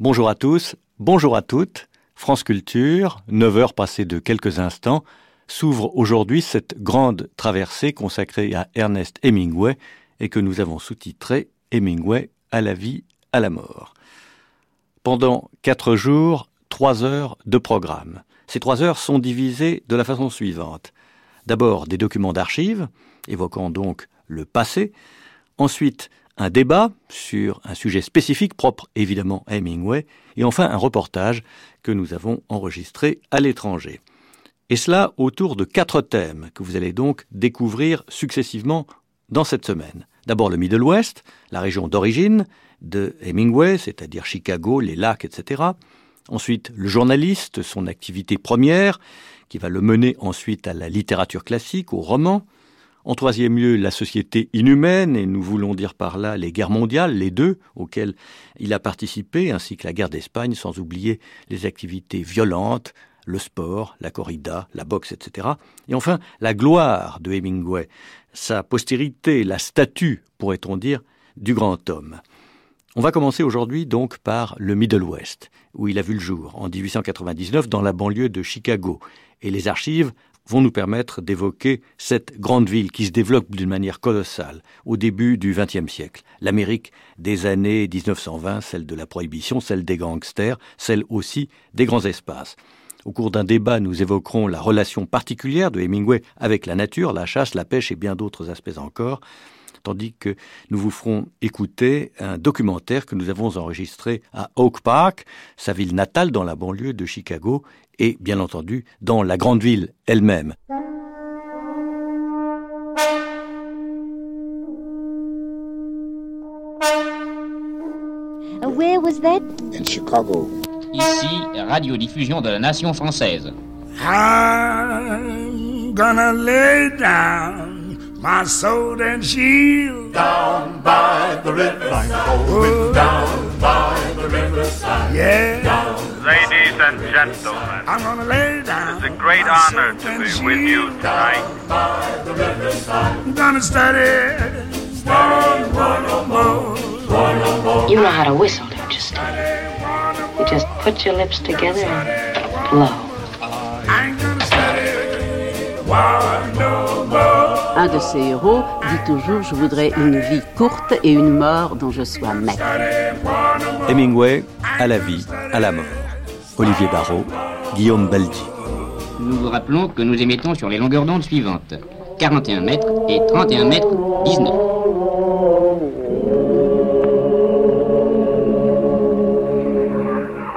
Bonjour à tous, bonjour à toutes. France Culture, 9 heures passées de quelques instants, s'ouvre aujourd'hui cette grande traversée consacrée à Ernest Hemingway et que nous avons sous-titré Hemingway à la vie, à la mort. Pendant quatre jours, trois heures de programme. Ces trois heures sont divisées de la façon suivante. D'abord des documents d'archives, évoquant donc le passé. Ensuite, un débat sur un sujet spécifique propre évidemment à Hemingway. Et enfin, un reportage que nous avons enregistré à l'étranger. Et cela autour de quatre thèmes que vous allez donc découvrir successivement dans cette semaine. D'abord le Middle West, la région d'origine de Hemingway, c'est-à-dire Chicago, les lacs, etc. Ensuite, le journaliste, son activité première, qui va le mener ensuite à la littérature classique, au roman. En troisième lieu, la société inhumaine, et nous voulons dire par là les guerres mondiales, les deux, auxquelles il a participé, ainsi que la guerre d'Espagne, sans oublier les activités violentes, le sport, la corrida, la boxe, etc. Et enfin, la gloire de Hemingway, sa postérité, la statue, pourrait-on dire, du grand homme. On va commencer aujourd'hui donc par le Middle West, où il a vu le jour, en 1899, dans la banlieue de Chicago. Et les archives vont nous permettre d'évoquer cette grande ville qui se développe d'une manière colossale au début du XXe siècle. L'Amérique des années 1920, celle de la prohibition, celle des gangsters, celle aussi des grands espaces. Au cours d'un débat, nous évoquerons la relation particulière de Hemingway avec la nature, la chasse, la pêche et bien d'autres aspects encore, tandis que nous vous ferons écouter un documentaire que nous avons enregistré à Oak Park, sa ville natale dans la banlieue de Chicago, et bien entendu dans la grande ville elle-même. Where was that? In Chicago. Ici, radiodiffusion de la nation française. I'm gonna lay down my sword and shield down by the riverside. Going oh. down by the riverside. Yeah, Down. Ladies and gentlemen, I'm gonna lay down. it's a great honor to and be with you shield. tonight. By the riverside. I'm gonna study one, one or more. You know how to whistle, don't you, Steve? You just put your lips together and blow. I ain't gonna study one no more. Un de ces héros dit toujours Je voudrais une vie courte et une mort dont je sois maître. Hemingway à la vie, à la mort. Olivier Barrault, Guillaume Baldi. Nous vous rappelons que nous émettons sur les longueurs d'onde suivantes 41 mètres et 31 mètres 19.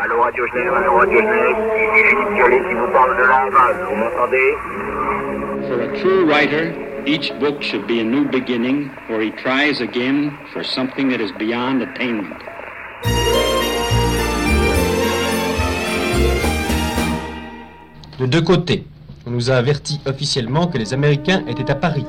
Allô Radio Genève, allô Radio Genève, ici Philippe Violet qui vous parle de vous m'entendez? For a true writer, each book should be a new beginning where he tries again for something that is beyond attainment. De deux côtés, on nous a averti officiellement que les Américains étaient à Paris.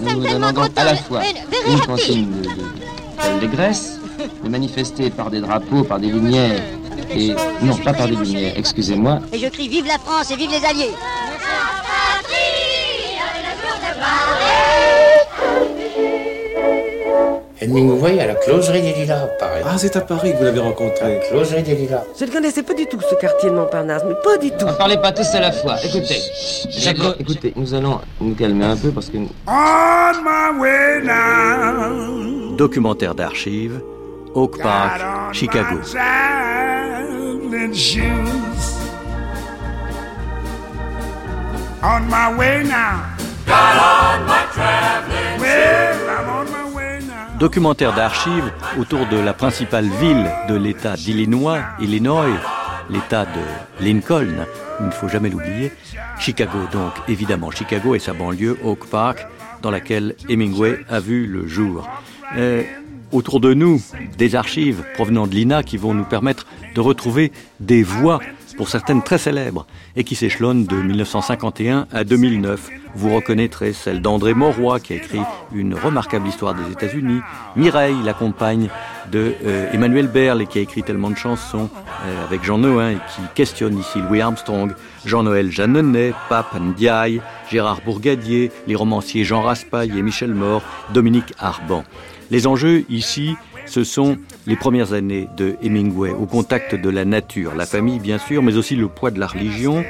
Nous vous demandons à la fois une consigne de, de, d'allégresse, de manifester par des drapeaux, par des lumières, et non, pas par des lumières, excusez-moi, Et je crie Vive la France et vive les Alliés Hemingway à la closerie des Lilas, pareil. Ah, c'est à Paris que vous l'avez rencontré. Closerie des Lilas. Je ne connaissais pas du tout ce quartier de Montparnasse, mais pas du tout. ne parlez pas tous à la fois. Écoutez, Jaco- écoutez, nous allons nous calmer un peu parce que On my way now. Documentaire d'archives, Oak Park, Chicago. On my way now. Documentaire d'archives autour de la principale ville de l'État d'Illinois, Illinois, l'État de Lincoln, il ne faut jamais l'oublier, Chicago donc, évidemment, Chicago et sa banlieue, Oak Park, dans laquelle Hemingway a vu le jour. Euh, autour de nous, des archives provenant de l'INA qui vont nous permettre de retrouver des voix, pour certaines très célèbres, et qui s'échelonnent de 1951 à 2009. Vous reconnaîtrez celle d'André Mauroy, qui a écrit une remarquable histoire des États-Unis, Mireille, la compagne de euh, Emmanuel Berle, qui a écrit tellement de chansons euh, avec Jean Noin, et qui questionne ici Louis Armstrong, Jean-Noël Jeanneney, Pape Ndiaye, Gérard Bourgadier, les romanciers Jean Raspail et Michel Mort, Dominique Arban. Les enjeux ici Ce sont les premières années de Hemingway au contact de la nature, la famille bien sûr, mais aussi le poids de la religion,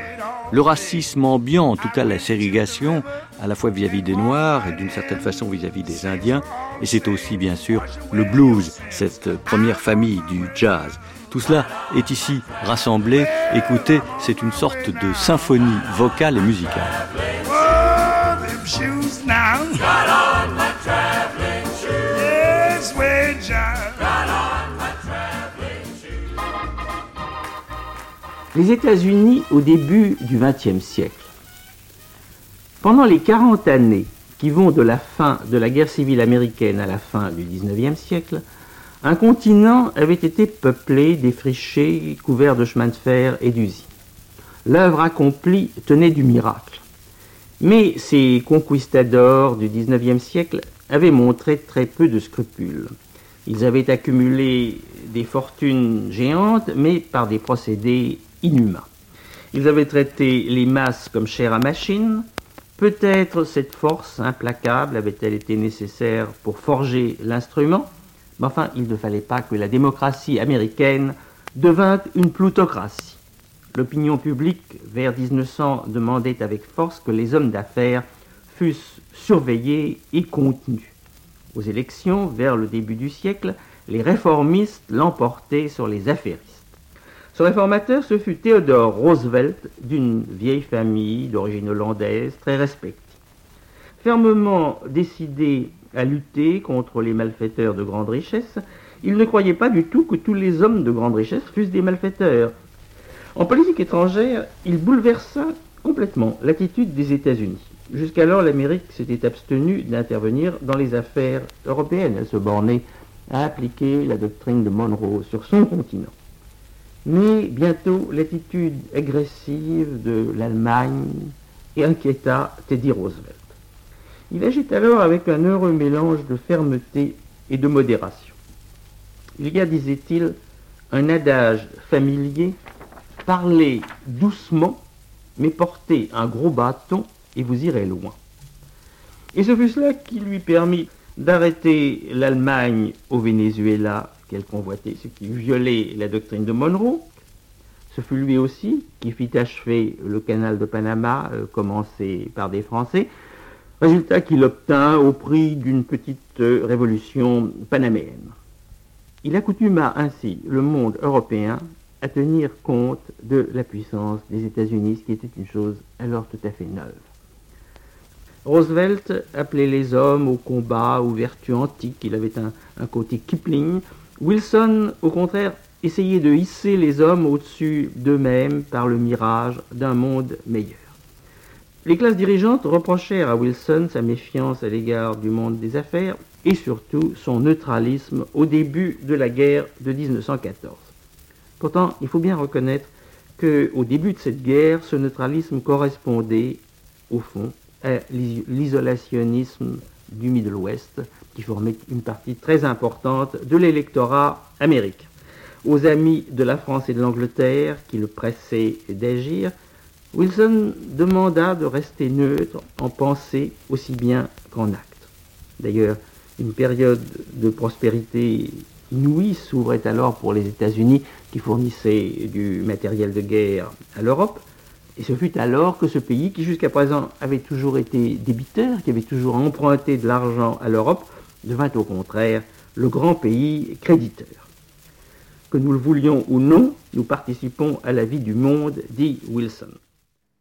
le racisme ambiant, en tout cas la ségrégation, à la fois vis-à-vis des Noirs et d'une certaine façon vis-à-vis des Indiens, et c'est aussi bien sûr le blues, cette première famille du jazz. Tout cela est ici rassemblé. Écoutez, c'est une sorte de symphonie vocale et musicale. Les États-Unis au début du XXe siècle. Pendant les 40 années qui vont de la fin de la guerre civile américaine à la fin du XIXe siècle, un continent avait été peuplé, défriché, couvert de chemins de fer et d'usines. L'œuvre accomplie tenait du miracle. Mais ces conquistadors du XIXe siècle avaient montré très peu de scrupules. Ils avaient accumulé des fortunes géantes, mais par des procédés Ils avaient traité les masses comme chair à machine. Peut-être cette force implacable avait-elle été nécessaire pour forger l'instrument, mais enfin, il ne fallait pas que la démocratie américaine devint une plutocratie. L'opinion publique, vers 1900, demandait avec force que les hommes d'affaires fussent surveillés et contenus. Aux élections, vers le début du siècle, les réformistes l'emportaient sur les affairistes. Ce réformateur, ce fut Theodore Roosevelt, d'une vieille famille d'origine hollandaise, très respectée. Fermement décidé à lutter contre les malfaiteurs de grande richesse, il ne croyait pas du tout que tous les hommes de grande richesse fussent des malfaiteurs. En politique étrangère, il bouleversa complètement l'attitude des États-Unis. Jusqu'alors, l'Amérique s'était abstenue d'intervenir dans les affaires européennes. Elle se bornait à appliquer la doctrine de Monroe sur son continent. Mais bientôt, l'attitude agressive de l'Allemagne inquiéta Teddy Roosevelt. Il agit alors avec un heureux mélange de fermeté et de modération. Il y a, disait-il, un adage familier, parlez doucement, mais portez un gros bâton et vous irez loin. Et ce fut cela qui lui permit d'arrêter l'Allemagne au Venezuela qu'elle convoitait, ce qui violait la doctrine de Monroe. Ce fut lui aussi qui fit achever le canal de Panama, euh, commencé par des Français, résultat qu'il obtint au prix d'une petite euh, révolution panaméenne. Il accoutuma ainsi le monde européen à tenir compte de la puissance des États-Unis, ce qui était une chose alors tout à fait neuve. Roosevelt appelait les hommes au combat, aux vertus antiques, il avait un, un côté Kipling. Wilson, au contraire, essayait de hisser les hommes au-dessus d'eux-mêmes par le mirage d'un monde meilleur. Les classes dirigeantes reprochèrent à Wilson sa méfiance à l'égard du monde des affaires et surtout son neutralisme au début de la guerre de 1914. Pourtant, il faut bien reconnaître qu'au début de cette guerre, ce neutralisme correspondait, au fond, à l'isolationnisme du Middle West, qui formait une partie très importante de l'électorat américain. Aux amis de la France et de l'Angleterre, qui le pressaient d'agir, Wilson demanda de rester neutre en pensée aussi bien qu'en acte. D'ailleurs, une période de prospérité inouïe s'ouvrait alors pour les États-Unis qui fournissaient du matériel de guerre à l'Europe. Et ce fut alors que ce pays, qui jusqu'à présent avait toujours été débiteur, qui avait toujours emprunté de l'argent à l'Europe, devint au contraire le grand pays créditeur. Que nous le voulions ou non, nous participons à la vie du monde, dit Wilson.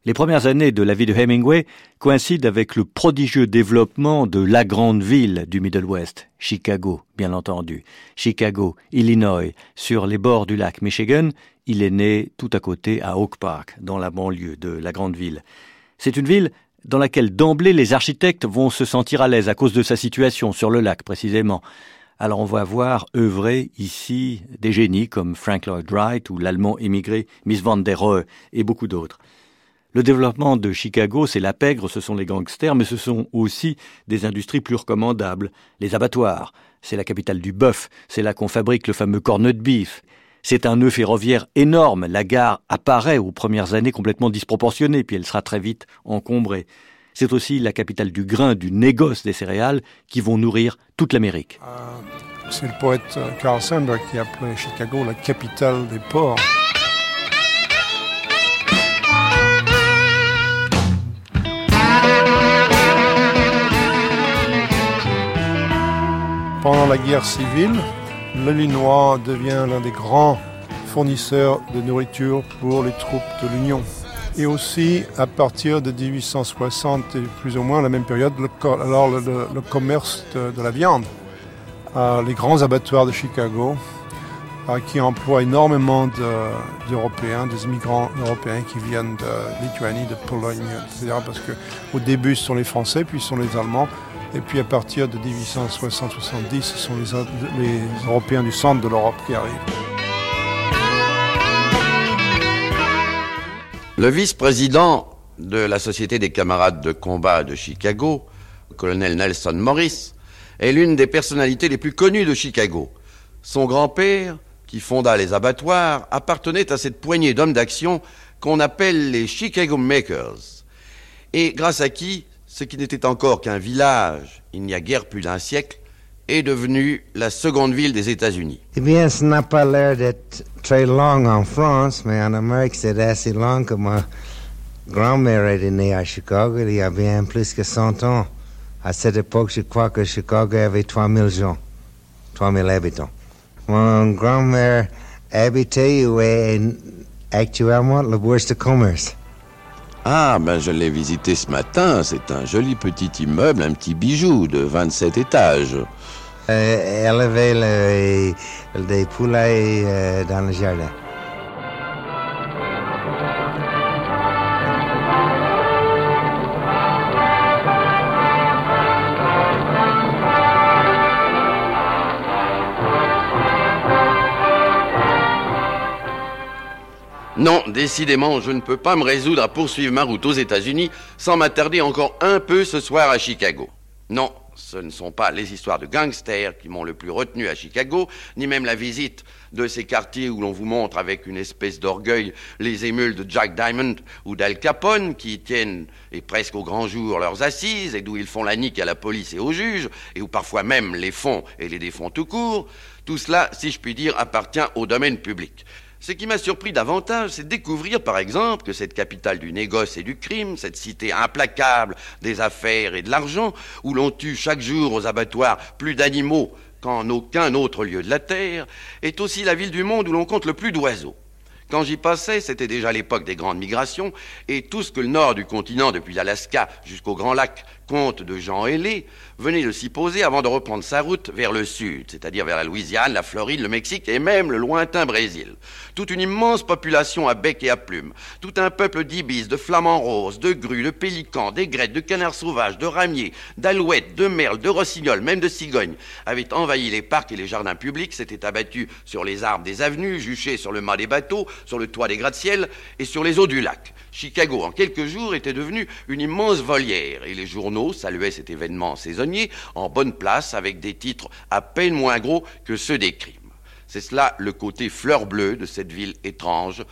Les premières années de la vie de Hemingway coïncident avec le prodigieux développement de la grande ville du Middle West, Chicago, bien entendu. Chicago, Illinois, sur les bords du lac Michigan, il est né tout à côté à Oak Park, dans la banlieue de la grande ville. C'est une ville dans laquelle d'emblée les architectes vont se sentir à l'aise à cause de sa situation sur le lac précisément. Alors on va voir œuvrer ici des génies comme Frank Lloyd Wright ou l'allemand émigré Miss van der Rohe et beaucoup d'autres. Le développement de Chicago, c'est la pègre, ce sont les gangsters, mais ce sont aussi des industries plus recommandables. Les abattoirs, c'est la capitale du bœuf, c'est là qu'on fabrique le fameux cornet de beef. C'est un nœud ferroviaire énorme. La gare apparaît aux premières années complètement disproportionnée, puis elle sera très vite encombrée. C'est aussi la capitale du grain, du négoce des céréales qui vont nourrir toute l'Amérique. Uh, C'est le poète Carl Sandburg qui appelait Chicago la capitale des ports. Pendant la guerre civile, l'Illinois devient l'un des grands fournisseurs de nourriture pour les troupes de l'Union. Et aussi, à partir de 1860 et plus ou moins la même période, le, alors le, commerce de, la viande. Euh, les grands abattoirs de Chicago, euh, qui emploient énormément d'Européens, des immigrants européens qui viennent de Lituanie, de Pologne, etc. Parce qu'au début, ce sont les Français, puis ce sont les Allemands. Et puis à partir de 1860-70, ce sont les, les Européens du centre de l'Europe qui arrivent. Le vice-président de la Société des camarades de combat de Chicago, le colonel Nelson Morris, est l'une des personnalités les plus connues de Chicago. Son grand-père, qui fonda les abattoirs, appartenait à cette poignée d'hommes d'action qu'on appelle les Chicago Makers, et grâce à qui ce qui n'était encore qu'un village il n'y a guère plus d'un siècle est devenu la seconde ville des États-Unis. Eh bien, ça n'a pas l'air d'être très long en France, mais en Amérique, c'est assez long que ma grand-mère est née à Chicago il y a bien plus que 100 ans. À cette époque, je crois que Chicago avait 3000 gens, 3000 habitants. Mon grand-mère habitait où est actuellement la bourse de commerce. Ah, ben je l'ai visité ce matin. C'est un joli petit immeuble, un petit bijou de 27 étages. Euh, elle avait des poulets euh, dans le jardin. Non, décidément, je ne peux pas me résoudre à poursuivre ma route aux États-Unis sans m'attarder encore un peu ce soir à Chicago. Non, ce ne sont pas les histoires de gangsters qui m'ont le plus retenu à Chicago, ni même la visite de ces quartiers où l'on vous montre avec une espèce d'orgueil les émules de Jack Diamond ou d'Al Capone qui tiennent, et presque au grand jour, leurs assises et d'où ils font la nique à la police et aux juges, et où parfois même les font et les défont tout court. Tout cela, si je puis dire, appartient au domaine public. Ce qui m'a surpris davantage, c'est de découvrir, par exemple, que cette capitale du négoce et du crime, cette cité implacable des affaires et de l'argent, où l'on tue chaque jour aux abattoirs plus d'animaux qu'en aucun autre lieu de la Terre, est aussi la ville du monde où l'on compte le plus d'oiseaux. Quand j'y passais, c'était déjà l'époque des grandes migrations, et tout ce que le nord du continent, depuis l'Alaska jusqu'au Grand Lac, compte de gens ailés, venait de s'y poser avant de reprendre sa route vers le sud, c'est-à-dire vers la Louisiane, la Floride, le Mexique et même le lointain Brésil. Toute une immense population à bec et à plumes, tout un peuple d'ibis, de flamants roses, de grues, de pélicans, d'aigrettes, de canards sauvages, de ramiers, d'alouettes, de merles, de rossignols, même de cigognes, avait envahi les parcs et les jardins publics, s'était abattu sur les arbres des avenues, juché sur le mât des bateaux, sur le toit des gratte-ciels et sur les eaux du lac. Chicago, en quelques jours, était devenue une immense volière, et les journaux saluaient cet événement saisonnier en bonne place avec des titres à peine moins gros que ceux des crimes. C'est cela le côté fleur bleue de cette ville étrange,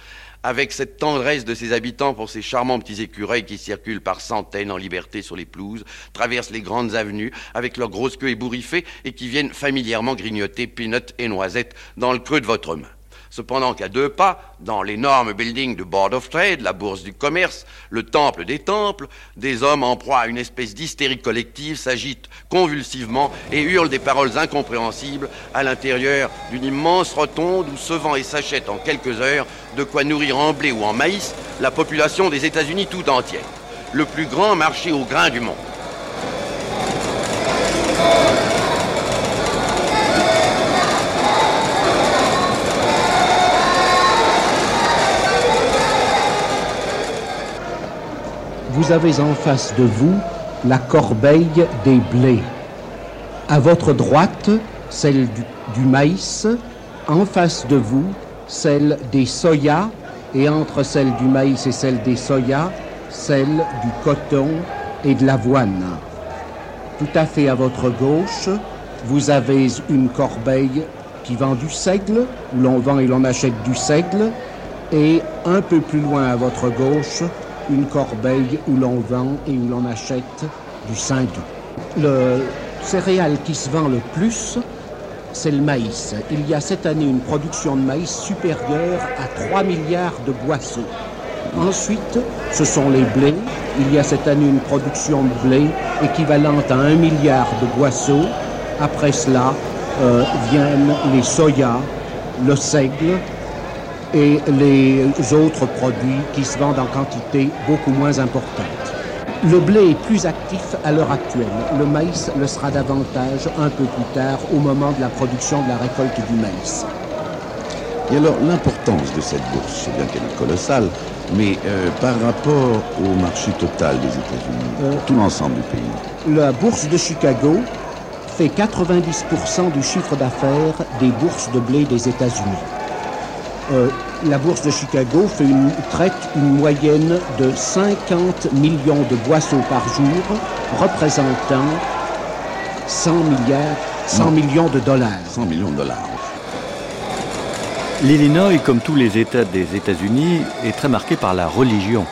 avec cette tendresse de ses habitants pour ces charmants petits écureuils qui circulent par centaines en liberté sur les pelouses, traversent les grandes avenues avec leurs grosses queues ébouriffées et qui viennent familièrement grignoter peanuts et noisettes dans le creux de votre main. Cependant qu'à deux pas, dans l'énorme building du Board of Trade, la bourse du commerce, le temple des temples, des hommes en proie à une espèce d'hystérie collective s'agitent convulsivement et hurlent des paroles incompréhensibles à l'intérieur d'une immense rotonde où se vend et s'achète en quelques heures de quoi nourrir en blé ou en maïs la population des États-Unis tout entière. Le plus grand marché au grain du monde. Vous avez en face de vous la corbeille des blés. À votre droite, celle du, maïs. En face de vous, celle des soya. Et entre celle du maïs et celle des soya, celle du coton et de l'avoine. Tout à fait à votre gauche, vous avez une corbeille qui vend du seigle, où l'on vend et l'on achète du seigle. Et un peu plus loin à votre gauche, une corbeille où l'on vend et où l'on achète du saindoux. Le céréal qui se vend le plus, c'est le maïs. Il y a cette année une production de maïs supérieure à 3 milliards de boisseaux. Ensuite, ce sont les blés. Il y a cette année une production de blé équivalente à 1 milliard de boisseaux. Après cela, euh, viennent les soya, le seigle et les autres produits qui se vendent en quantité beaucoup moins importante. Le blé est plus actif à l'heure actuelle. Le maïs le sera davantage un peu plus tard au moment de la production de la récolte du maïs. Et alors l'importance de cette bourse, c'est bien qu'elle est colossale, mais euh, par rapport au marché total des États-Unis, euh, tout l'ensemble du pays. La bourse de Chicago fait 90% du chiffre d'affaires des bourses de blé des États-Unis. Euh, la bourse de Chicago fait une, traite une moyenne de 50 millions de boisseaux par jour, représentant 100 milliards, 100 millions de dollars. 100 millions de dollars. L'Illinois, comme tous les États des États-Unis, est très marqué par la religion.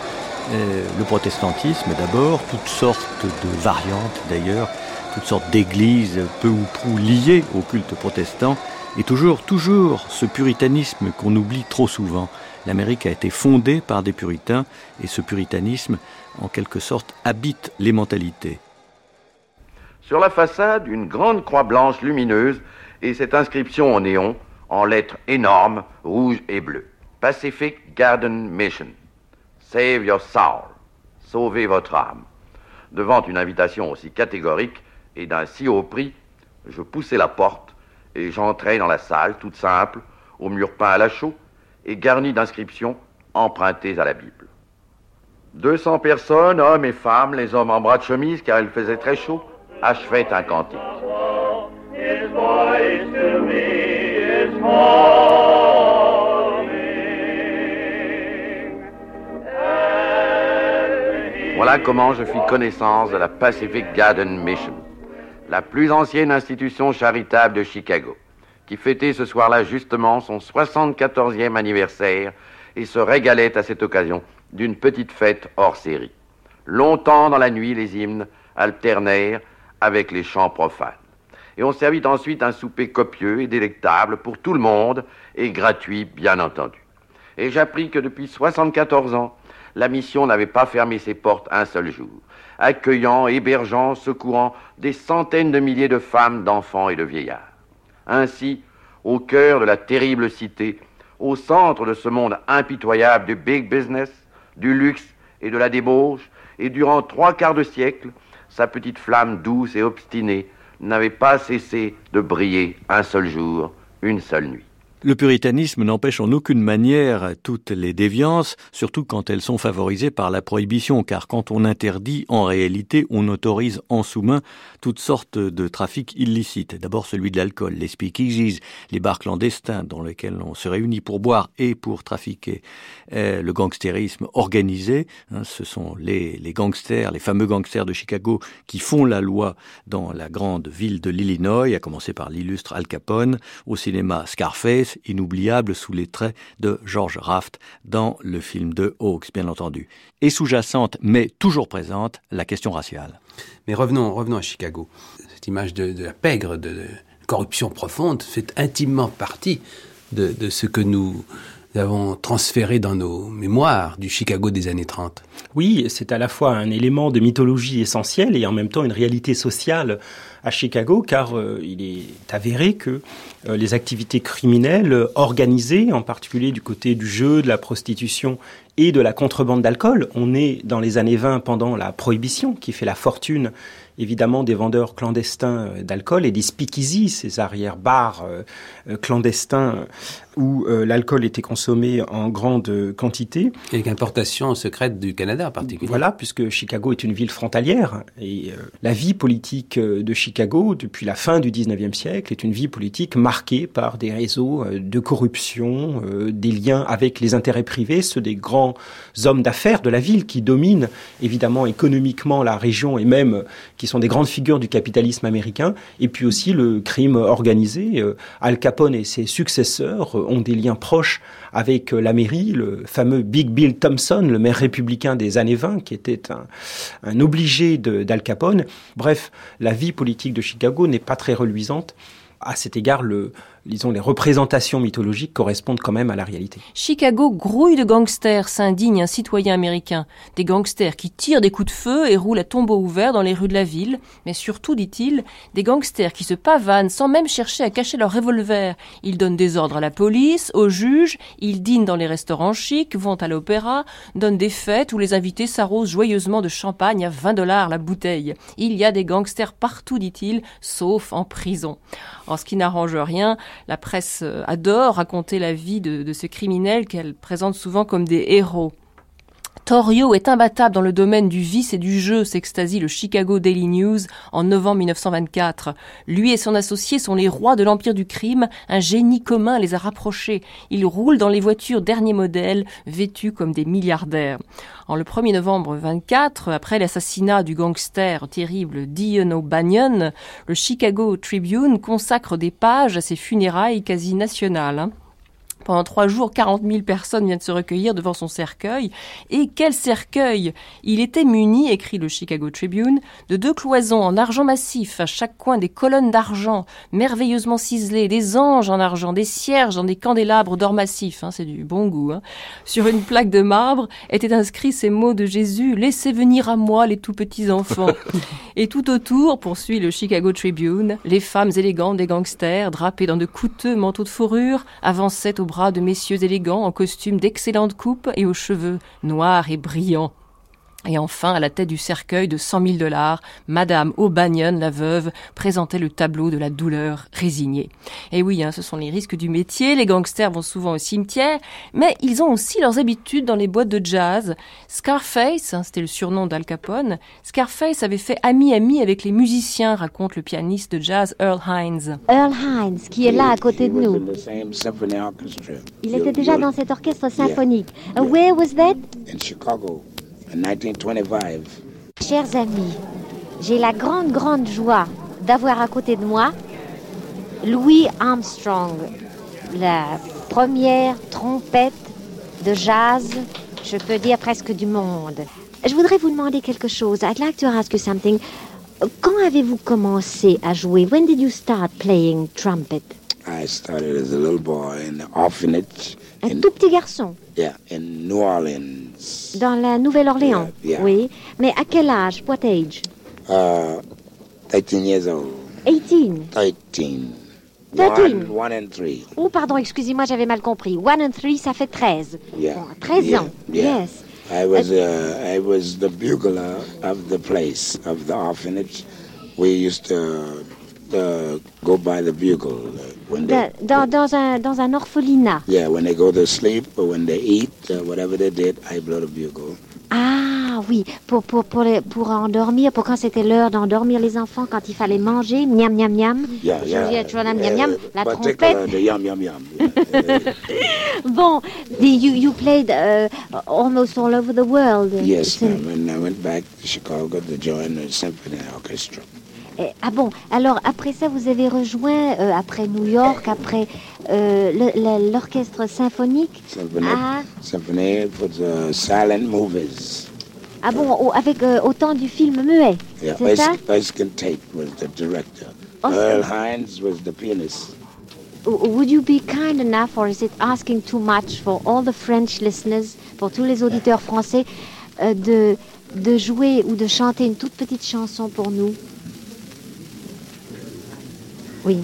Euh, le protestantisme d'abord, toutes sortes de variantes d'ailleurs, toutes sortes d'églises peu ou prou liées au culte protestant, et toujours, toujours ce puritanisme qu'on oublie trop souvent. L'Amérique a été fondée par des puritains, et ce puritanisme, en quelque sorte, habite les mentalités. Sur la façade, une grande croix blanche lumineuse et cette inscription en néon en lettres énormes, rouges et bleues. Pacific Garden Mission. Save your soul. Sauvez votre âme. Devant une invitation aussi catégorique et d'un si haut prix, je poussai la porte et j'entrai dans la salle, toute simple, au mur peint à la chaux et garni d'inscriptions empruntées à la Bible. 200 personnes, hommes et femmes, les hommes en bras de chemise car il faisait très chaud, achevaient un cantique. Voilà comment je fis connaissance de la Pacific Garden Mission, la plus ancienne institution charitable de Chicago, qui fêtait ce soir-là justement son 74e anniversaire et se régalait à cette occasion d'une petite fête hors série. Longtemps dans la nuit, les hymnes alternèrent avec les chants profanes. Et on servit ensuite un souper copieux et délectable pour tout le monde et gratuit, bien entendu. Et j'appris que depuis 74 ans, la mission n'avait pas fermé ses portes un seul jour, accueillant, hébergeant, secourant des centaines de milliers de femmes, d'enfants et de vieillards. Ainsi, au cœur de la terrible cité, au centre de ce monde impitoyable du big business, du luxe et de la débauche, et durant trois quarts de siècle, sa petite flamme douce et obstinée n'avait pas cessé de briller un seul jour, une seule nuit. Le puritanisme n'empêche en aucune manière toutes les déviances, surtout quand elles sont favorisées par la prohibition, car quand on interdit, en réalité, on autorise en sous-main toutes sortes de trafics illicites. D'abord celui de l'alcool, les speakeasies, les bars clandestins dans lesquels on se réunit pour boire et pour trafiquer. Euh, le gangstérisme organisé, hein, ce sont les, les gangsters, les fameux gangsters de Chicago qui font la loi dans la grande ville de l'Illinois, à commencer par l'illustre Al Capone, au cinéma Scarface, inoubliable sous les traits de George Raft dans le film de Hawks, bien entendu. Et sous-jacente, mais toujours présente, la question raciale. Mais revenons, revenons à Chicago. Cette image de, la pègre, de, corruption profonde, fait intimement partie de ce que nous avons transféré dans nos mémoires du Chicago des années 30. Oui, c'est à la fois un élément de mythologie essentiel et en même temps une réalité sociale à Chicago, car euh, il est avéré que euh, les activités criminelles organisées, en particulier du côté du jeu, de la prostitution et de la contrebande d'alcool, on est dans les années 20 pendant la prohibition qui fait la fortune évidemment des vendeurs clandestins euh, d'alcool et des speakeasy, ces arrière-bars clandestins où l'alcool était consommé en grande quantité. Et l'importation secrète du Canada en particulier. Voilà, puisque Chicago est une ville frontalière et la vie politique de Chicago depuis la fin du 19e siècle est une vie politique marquée par des réseaux de corruption, des liens avec les intérêts privés, ceux des grands hommes d'affaires de la ville qui dominent évidemment économiquement la région et même qui sont des grandes figures du capitalisme américain, et puis aussi le crime organisé. Euh, Al Capone et ses successeurs euh, ont des liens proches avec euh, la mairie, le fameux Big Bill Thompson, le maire républicain des années 20, qui était un, un obligé d'Al Capone. Bref, la vie politique de Chicago n'est pas très reluisante. à cet égard, le, disons, les représentations mythologiques correspondent quand même à la réalité. Chicago grouille de gangsters, s'indigne un citoyen américain. Des gangsters qui tirent des coups de feu et roulent à tombeau ouvert dans les rues de la ville. Mais surtout, dit-il, des gangsters qui se pavanent sans même chercher à cacher leur revolver. Ils donnent des ordres à la police, aux juges, ils dînent dans les restaurants chics, vont à l'opéra, donnent des fêtes où les invités s'arrosent joyeusement de champagne à 20 dollars la bouteille. Il y a des gangsters partout, dit-il, sauf en prison. En ce qui n'arrange rien, la presse euh, adore raconter la vie de, ces criminels qu'elle présente souvent comme des héros. Torrio est imbattable dans le domaine du vice et du jeu, s'extasie le Chicago Daily News en novembre 1924. Lui et son associé sont les rois de l'empire du crime, un génie commun les a rapprochés. Ils roulent dans les voitures dernier modèle, vêtus comme des milliardaires. En le 1er novembre 24, après l'assassinat du gangster terrible Dion O'Banion, le Chicago Tribune consacre des pages à ses funérailles quasi nationales. Pendant trois jours, 40 000 personnes viennent se recueillir devant son cercueil. Et quel cercueil Il était muni, écrit le Chicago Tribune, de deux cloisons en argent massif, à chaque coin des colonnes d'argent, merveilleusement ciselées, des anges en argent, des cierges dans des candélabres d'or massif, hein, c'est du bon goût. Hein. Sur une plaque de marbre étaient inscrits ces mots de Jésus, Laissez venir à moi les tout petits enfants. et tout autour, poursuit le Chicago Tribune, les femmes élégantes des gangsters, drapées dans de coûteux manteaux de fourrure, avançaient au bras de messieurs élégants en costume d'excellente coupe et aux cheveux noirs et brillants. Et enfin, à la tête du cercueil de cent mille dollars, Madame O'Banion, la veuve, présentait le tableau de la douleur résignée. Et oui, hein, ce sont les risques du métier. Les gangsters vont souvent au cimetière, mais ils ont aussi leurs habitudes dans les boîtes de jazz. Scarface, hein, c'était le surnom d'Al Capone, Scarface avait fait ami-ami avec les musiciens, raconte le pianiste de jazz Earl Hines. Earl Hines, qui est là à côté de nous. Il était déjà dans cet orchestre symphonique. Where was that? In Chicago. 1925. Chers amis, j'ai la grande, grande joie d'avoir à côté de moi Louis Armstrong, la première trompette de jazz, je peux dire presque du monde. Je voudrais vous demander quelque chose. I'd like to ask you something. Quand avez-vous commencé à jouer? When did you start playing trumpet? I started as a little boy in the orphanage. Un tout petit garçon. Yeah, in New Orleans. Dans la Nouvelle-Orléans. Yeah, yeah. Oui. Mais à quel âge? What age? Uh, 13 years old. 18. 13. 13. One, one and three. Oh, pardon, excusez-moi, j'avais mal compris. One and three, ça fait 13. Yeah. Bon, 13 yeah, ans. Yes. I was uh, I was the bugler of the place of the orphanage. We used to uh, go by the bugle uh, when they Dans, dans, un, dans un orphelinat. yeah when they go to sleep or when they eat uh, whatever they did. I blow the bugle. Ah oui, pour, pour, pour, les- pour endormir, pour quand c'était l'heure d'endormir les enfants, quand il fallait manger, miam miam miam. Yeah, yeah. la miam miam, la particular trompette. the yum yum yum. Bon, the- you, you played uh, almost all over the world. yes, ma'am. And I went back to Chicago to join the symphony orchestra. Eh, ah bon, alors après ça, vous avez rejoint, euh, après New York, après euh, l'orchestre symphonique. Symphony, Ah, for the silent movies. ah bon, avec euh, autant du film muet, Yeah, c'est ça? Erskine Tate was the director. Earl Hines was the pianist. Would you be kind enough, or is it asking too much for all the French listeners, pour tous les auditeurs français, de, de jouer ou de chanter une toute petite chanson pour nous? Oui,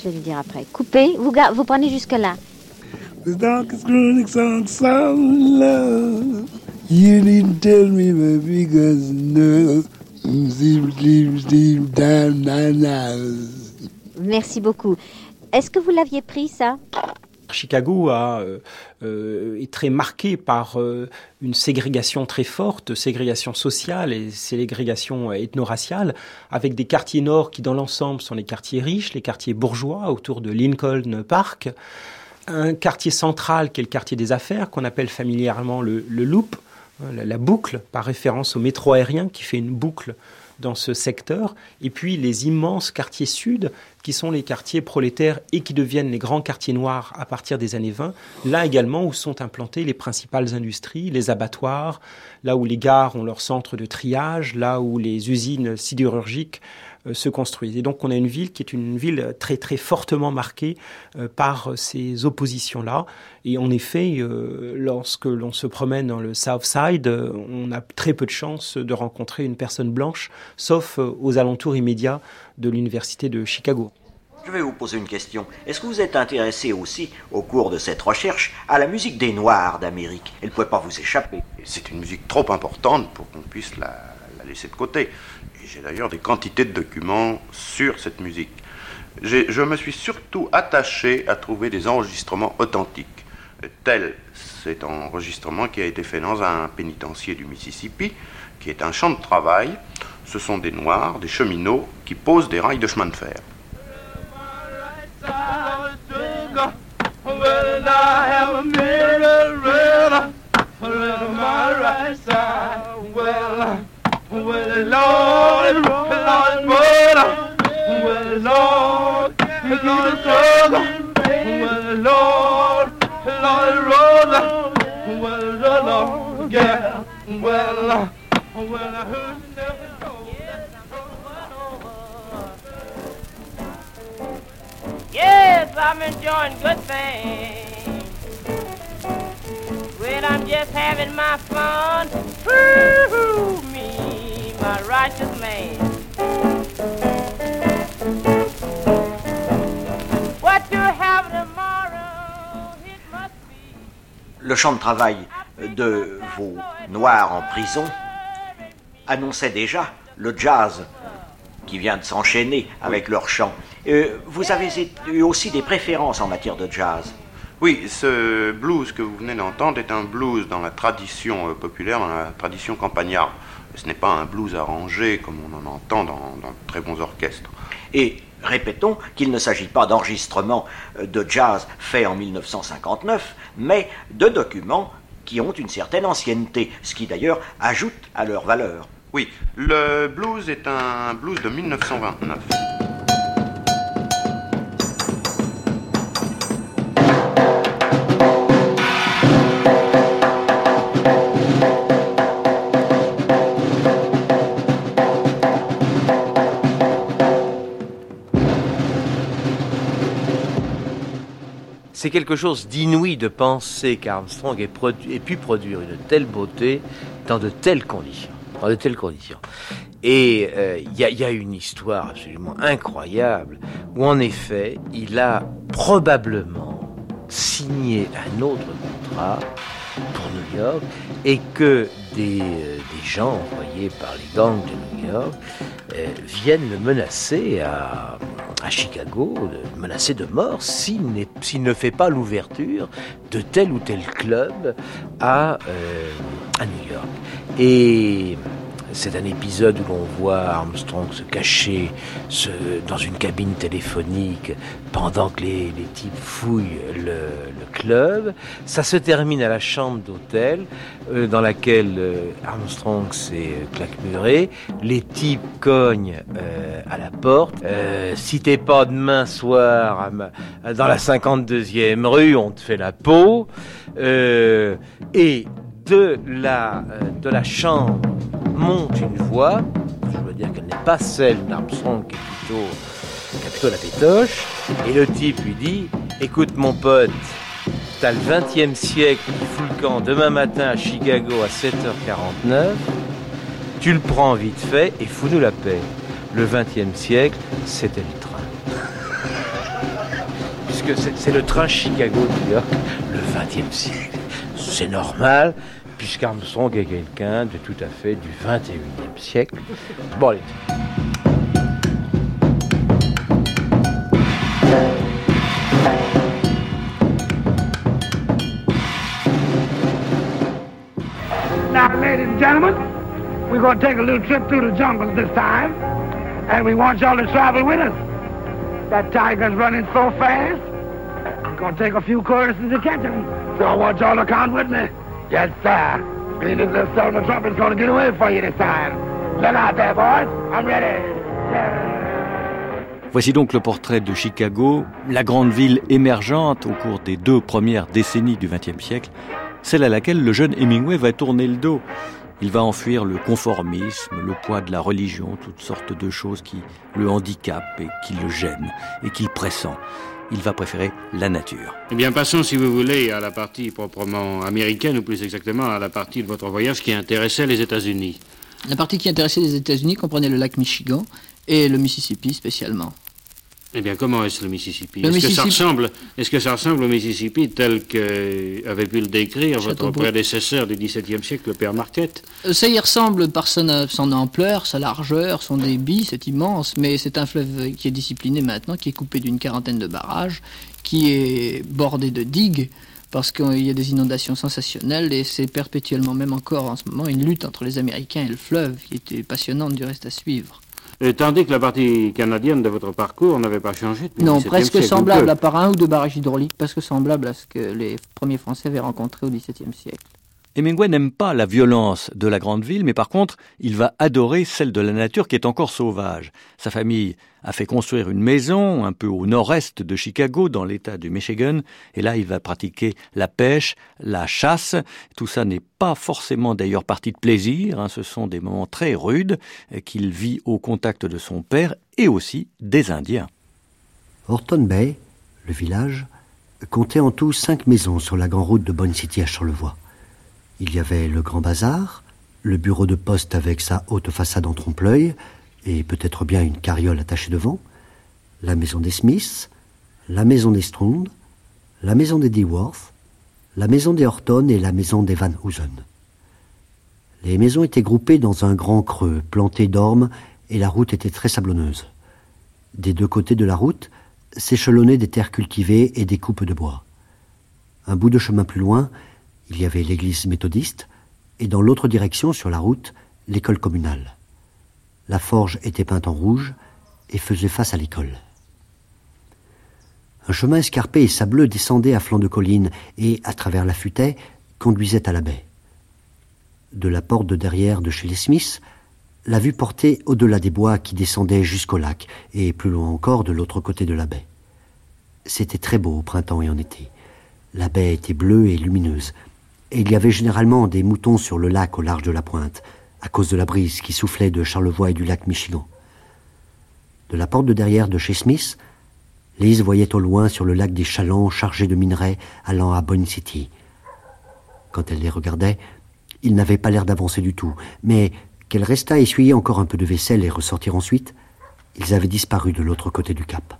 je vais lui dire après. Coupez, vous, vous prenez jusque-là. The darkest love. You didn't tell me, because no. Merci beaucoup. Est-ce que vous l'aviez pris, ça? Chicago a, euh, euh, est très marqué par euh, une ségrégation très forte, ségrégation sociale et ségrégation ethno-raciale, avec des quartiers nord qui, dans l'ensemble, sont les quartiers riches, les quartiers bourgeois autour de Lincoln Park, un quartier central qui est le quartier des affaires, qu'on appelle familièrement le, loop, hein, la boucle, par référence au métro aérien qui fait une boucle dans ce secteur, et puis les immenses quartiers sud, qui sont les quartiers prolétaires et qui deviennent les grands quartiers noirs à partir des années 20, là également où sont implantées les principales industries, les abattoirs, là où les gares ont leur centre de triage, là où les usines sidérurgiques se construisent. Et donc on a une ville qui est une ville très très fortement marquée par ces oppositions-là. Et en effet, lorsque l'on se promène dans le South Side, on a très peu de chances de rencontrer une personne blanche, sauf aux alentours immédiats de l'université de Chicago. Je vais vous poser une question. Est-ce que vous êtes intéressé aussi, au cours de cette recherche, à la musique des Noirs d'Amérique? Elle ne pouvait pas vous échapper. C'est une musique trop importante pour qu'on puisse la, laisser de côté. J'ai d'ailleurs des quantités de documents sur cette musique. Je me suis surtout attaché à trouver des enregistrements authentiques. Tel cet enregistrement qui a été fait dans un pénitencier du Mississippi, qui est un champ de travail. Ce sont des Noirs, des cheminots, qui posent des rails de chemin de fer. A my right side. Well, the Lord, the Lord's. Well, the Lord, the Lord's. Well, the Lord, the Lord's. Well, Lord, yeah. Well, well, who's never told? Yes, I'm enjoying good things. Well, I'm just having my fun. Prove me. My righteous man. What you have tomorrow, it must be. Le champ de travail de vos Noirs en prison annonçait déjà le jazz qui vient de s'enchaîner avec leur chant. Euh, vous avez eu aussi des préférences en matière de jazz. Oui, ce blues que vous venez d'entendre est un blues dans la tradition euh, populaire, dans la tradition campagnarde. Ce n'est pas un blues arrangé comme on en entend dans, de très bons orchestres. Et répétons qu'il ne s'agit pas d'enregistrements euh, de jazz faits en 1959, mais de documents qui ont une certaine ancienneté, ce qui d'ailleurs ajoute à leur valeur. Oui, le blues est un blues de 1929. C'est quelque chose d'inouï de penser qu'Armstrong ait, pu produire une telle beauté dans de telles conditions. Et euh, il y, a une histoire absolument incroyable où en effet il a probablement signé un autre contrat pour New York et que des, euh, gens envoyés par les gangs de New York euh, viennent le menacer à, Chicago, menacer de mort s'il, ne fait pas l'ouverture de tel ou tel club à, euh, à New York. Et c'est un épisode où l'on voit Armstrong se cacher dans une cabine téléphonique pendant que les, types fouillent le, club. Ça se termine à la chambre d'hôtel euh, dans laquelle euh, Armstrong s'est claquemuré. Les types cognent euh, à la porte. si t'es pas demain soir dans la 52e rue, on te fait la peau. et de la, de la chambre monte une voix, je veux dire qu'elle n'est pas celle d'Armstrong qui est plutôt, qui plutôt la pétoche, et le type lui dit Écoute mon pote, t'as le 20e siècle qui camp demain matin à Chicago à 7h49, tu le prends vite fait et fous-nous la paix. Le 20e siècle, c'était le train. Puisque c'est le train Chicago-New York, le 20e siècle. C'est normal, puisqu'Armstrong est quelqu'un de tout à fait du 21e siècle. Bon, allez. Now, ladies and gentlemen, we're going to take a little trip through the jungle this time, and we want y'all to travel with us. That tiger's running so fast, we're going to take a few courses to catch him. So I want y'all to count with me. Yes, sir. Out there, boys. I'm ready. Voici donc le portrait de Chicago, la grande ville émergente au cours des deux premières décennies du XXe siècle, celle à laquelle le jeune Hemingway va tourner le dos. Il va enfuir le conformisme, le poids de la religion, toutes sortes de choses qui le handicapent et qui le gênent et qu'il pressent. Il va préférer la nature. Eh bien, passons, si vous voulez, à la partie proprement américaine, ou plus exactement à la partie de votre voyage qui intéressait les États-Unis. La partie qui intéressait les États-Unis comprenait le lac Michigan et le Mississippi spécialement. Eh bien, comment est-ce le Mississippi? Est-ce que, ça ressemble, est que ça ressemble au Mississippi tel qu'avait pu le décrire votre prédécesseur du XVIIe siècle, le père Marquette? Euh, Ça y ressemble par son, son, ampleur, sa largeur, son débit, c'est immense, mais c'est un fleuve qui est discipliné maintenant, qui est coupé d'une quarantaine de barrages, qui est bordé de digues, parce qu'il y a des inondations sensationnelles, et c'est perpétuellement, même encore en ce moment, une lutte entre les Américains et le fleuve, qui était passionnante du reste à suivre. Et tandis que la partie canadienne de votre parcours n'avait pas changé depuis Non, presque semblable, à part un ou deux barrages hydrauliques, presque semblable à ce que les premiers Français avaient rencontré au XVIIe siècle. Hemingway n'aime pas la violence de la grande ville, mais par contre, il va adorer celle de la nature qui est encore sauvage. Sa famille a fait construire une maison un peu au nord-est de Chicago, dans l'état du Michigan, et là il va pratiquer la pêche, la chasse. Tout ça n'est pas forcément d'ailleurs partie de plaisir, hein. ce sont des moments très rudes qu'il vit au contact de son père et aussi des Indiens. Horton Bay, le village, comptait en tout cinq maisons sur la grande route de Bonne City à Charlevoix. Il y avait le grand bazar, le bureau de poste avec sa haute façade en trompe-l'œil, et peut-être bien une carriole attachée devant, la maison des Smiths, la maison des Strond, la maison des Deworth, la maison des Horton et la maison des Van Hoosen. Les maisons étaient groupées dans un grand creux, planté d'ormes, et la route était très sablonneuse. Des deux côtés de la route s'échelonnaient des terres cultivées et des coupes de bois. Un bout de chemin plus loin, il y avait l'église méthodiste, et dans l'autre direction, sur la route, l'école communale. La forge était peinte en rouge et faisait face à l'école. Un chemin escarpé et sableux descendait à flanc de colline et, à travers la futaie, conduisait à la baie. De la porte de derrière de chez les Smiths, la vue portait au-delà des bois qui descendaient jusqu'au lac et plus loin encore de l'autre côté de la baie. C'était très beau au printemps et en été. La baie était bleue et lumineuse, et il y avait généralement des moutons sur le lac au large de la pointe, à cause de la brise qui soufflait de Charlevoix et du lac Michigan. De la porte de derrière de chez Smith, Lise voyait au loin sur le lac des chalands chargés de minerais allant à Bonne City. Quand elle les regardait, ils n'avaient pas l'air d'avancer du tout, mais qu'elle resta essuyer encore un peu de vaisselle et ressortir ensuite, ils avaient disparu de l'autre côté du cap.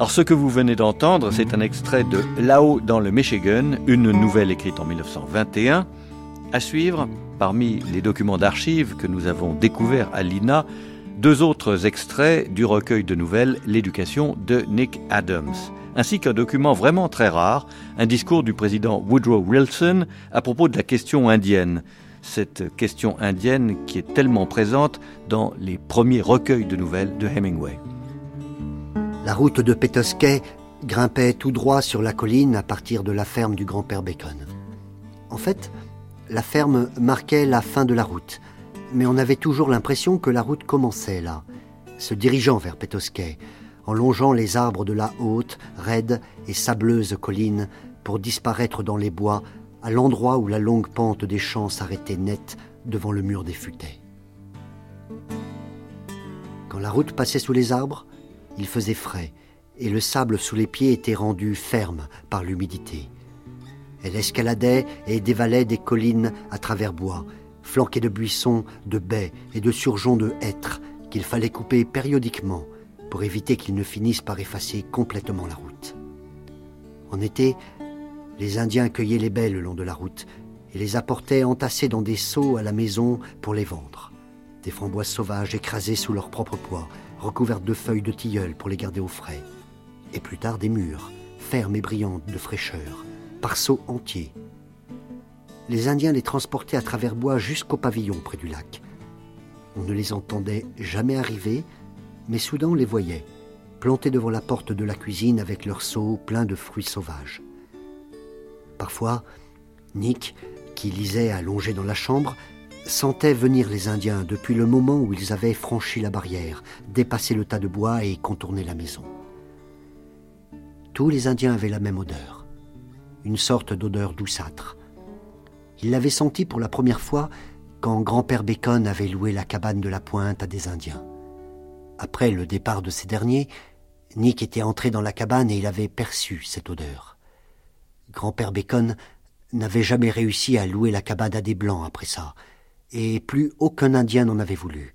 Alors ce que vous venez d'entendre, c'est un extrait de Là-haut dans le Michigan, une nouvelle écrite en 1921. À suivre, parmi les documents d'archives que nous avons découverts à l'INA, deux autres extraits du recueil de nouvelles L'éducation de Nick Adams, ainsi qu'un document vraiment très rare, un discours du président Woodrow Wilson à propos de la question indienne. Cette question indienne qui est tellement présente dans les premiers recueils de nouvelles de Hemingway. La route de Petoskey grimpait tout droit sur la colline à partir de la ferme du grand-père Bacon. En fait, la ferme marquait la fin de la route, mais on avait toujours l'impression que la route commençait là, se dirigeant vers Petoskey, en longeant les arbres de la haute, raide et sableuse colline pour disparaître dans les bois à l'endroit où la longue pente des champs s'arrêtait nette devant le mur des futaies. Quand la route passait sous les arbres, il faisait frais, et le sable sous les pieds était rendu ferme par l'humidité. Elle escaladait et dévalait des collines à travers bois, flanquées de buissons, de baies et de surgeons de hêtres qu'il fallait couper périodiquement pour éviter qu'ils ne finissent par effacer complètement la route. En été, les Indiens cueillaient les baies le long de la route et les apportaient entassées dans des seaux à la maison pour les vendre. Des framboises sauvages écrasées sous leur propre poids, recouvertes de feuilles de tilleul pour les garder au frais, et plus tard des mûres, fermes et brillantes de fraîcheur, par seaux entiers. Les Indiens les transportaient à travers bois jusqu'au pavillon près du lac. On ne les entendait jamais arriver, mais soudain on les voyait, plantés devant la porte de la cuisine avec leurs seaux pleins de fruits sauvages. Parfois, Nick, qui lisait allongé dans la chambre, sentait venir les Indiens depuis le moment où ils avaient franchi la barrière, dépassé le tas de bois et contourné la maison. Tous les Indiens avaient la même odeur, une sorte d'odeur douceâtre. Il l'avait senti pour la première fois quand grand-père Bacon avait loué la cabane de la Pointe à des Indiens. Après le départ de ces derniers, Nick était entré dans la cabane et il avait perçu cette odeur. Grand-père Bacon n'avait jamais réussi à louer la cabane à des Blancs après ça, et plus aucun Indien n'en avait voulu,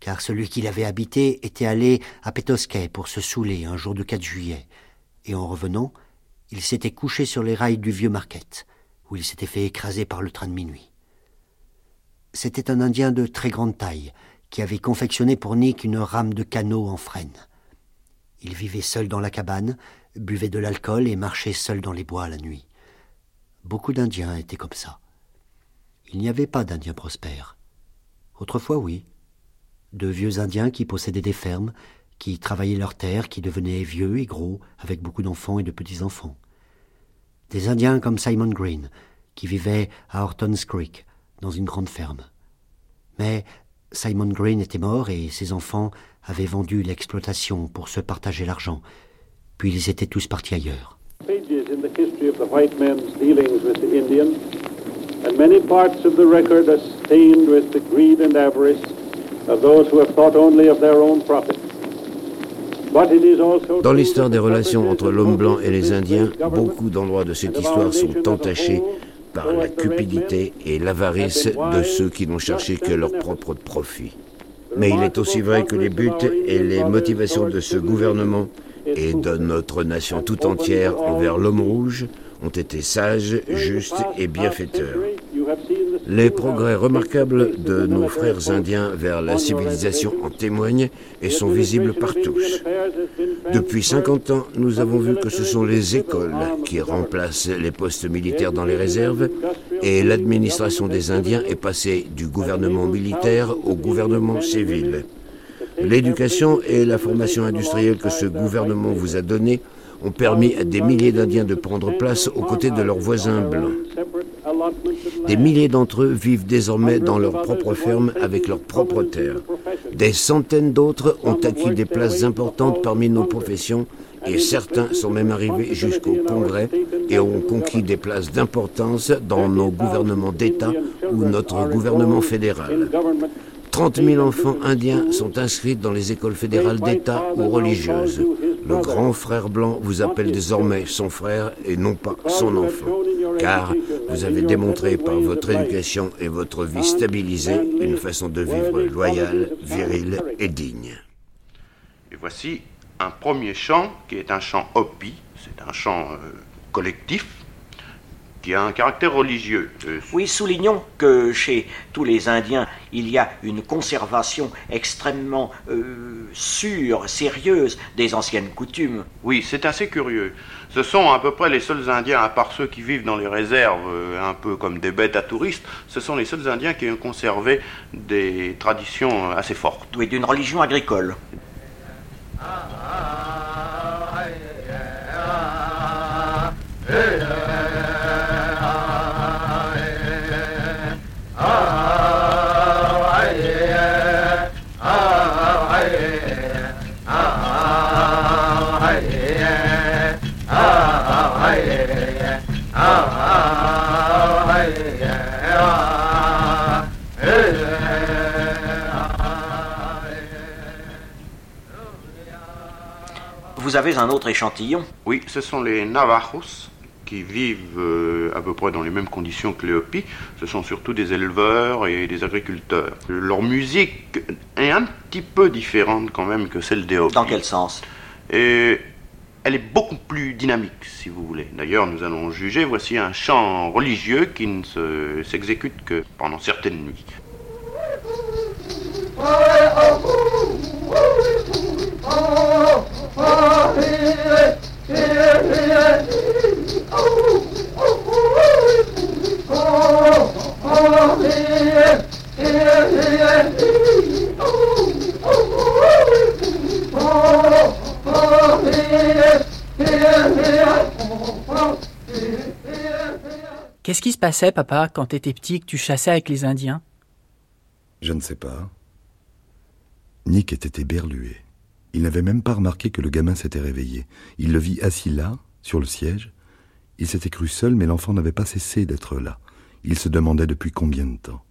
car celui qui l'avait habité était allé à Petoskey pour se saouler un jour de 4 juillet, et en revenant, il s'était couché sur les rails du vieux Marquette, où il s'était fait écraser par le train de minuit. C'était un Indien de très grande taille, qui avait confectionné pour Nick une rame de canot en frêne. Il vivait seul dans la cabane, buvait de l'alcool et marchait seul dans les bois la nuit. Beaucoup d'Indiens étaient comme ça. Il n'y avait pas d'Indiens prospères. Autrefois, oui. De vieux Indiens qui possédaient des fermes, qui travaillaient leurs terres, qui devenaient vieux et gros, avec beaucoup d'enfants et de petits-enfants. Des Indiens comme Simon Green, qui vivaient à Hortons Creek, dans une grande ferme. Mais Simon Green était mort et ses enfants avaient vendu l'exploitation pour se partager l'argent, puis ils étaient tous partis ailleurs. And many parts of the record are stained with the greed and avarice of those who have thought only of their own profit. Dans l'histoire des relations entre l'homme blanc et les Indiens, beaucoup d'endroits de cette histoire sont entachés par la cupidité et l'avarice de ceux qui n'ont cherché que leur propre profit. Mais il est aussi vrai que les buts et les motivations de ce gouvernement et de notre nation tout entière envers l'homme rouge ont été sages, justes et bienfaiteurs. Les progrès remarquables de nos frères indiens vers la civilisation en témoignent et sont visibles par tous. Depuis 50 ans, nous avons vu que ce sont les écoles qui remplacent les postes militaires dans les réserves et l'administration des Indiens est passée du gouvernement militaire au gouvernement civil. L'éducation et la formation industrielle que ce gouvernement vous a donnée ont permis à des milliers d'Indiens de prendre place aux côtés de leurs voisins blancs. Des milliers d'entre eux vivent désormais dans leurs propres fermes avec leurs propres terres. Des centaines d'autres ont acquis des places importantes parmi nos professions et certains sont même arrivés jusqu'au Congrès et ont conquis des places d'importance dans nos gouvernements d'État ou notre gouvernement fédéral. 30 000 enfants indiens sont inscrits dans les écoles fédérales d'État ou religieuses. Le grand frère blanc vous appelle désormais son frère et non pas son enfant, car vous avez démontré par votre éducation et votre vie stabilisée une façon de vivre loyale, virile et digne. Et voici un premier chant qui est un chant Hopi, c'est un chant euh, collectif qui a un caractère religieux. Euh, Oui, soulignons que chez tous les Indiens, il y a une conservation extrêmement euh, sûre, sérieuse des anciennes coutumes. Oui, c'est assez curieux. Ce sont à peu près les seuls Indiens, à part ceux qui vivent dans les réserves, euh, un peu comme des bêtes à touristes, ce sont les seuls Indiens qui ont conservé des traditions assez fortes. Oui, d'une religion agricole. Vous avez un autre échantillon Oui, ce sont les Navajos qui vivent euh, à peu près dans les mêmes conditions que les Hopis. Ce sont surtout des éleveurs et des agriculteurs. Leur musique est un petit peu différente quand même que celle des Hopis. Dans quel sens Et elle est beaucoup plus dynamique, si vous voulez. D'ailleurs, nous allons juger. Voici un chant religieux qui ne se- s'exécute que pendant certaines nuits. Qu'est-ce qui se passait, papa, quand t'étais petit et que tu chassais avec les Indiens? Je ne sais pas. Nick était éberlué. Il n'avait même pas remarqué que le gamin s'était réveillé. Il le vit assis là, sur le siège. Il s'était cru seul, mais l'enfant n'avait pas cessé d'être là. Il se demandait depuis combien de temps.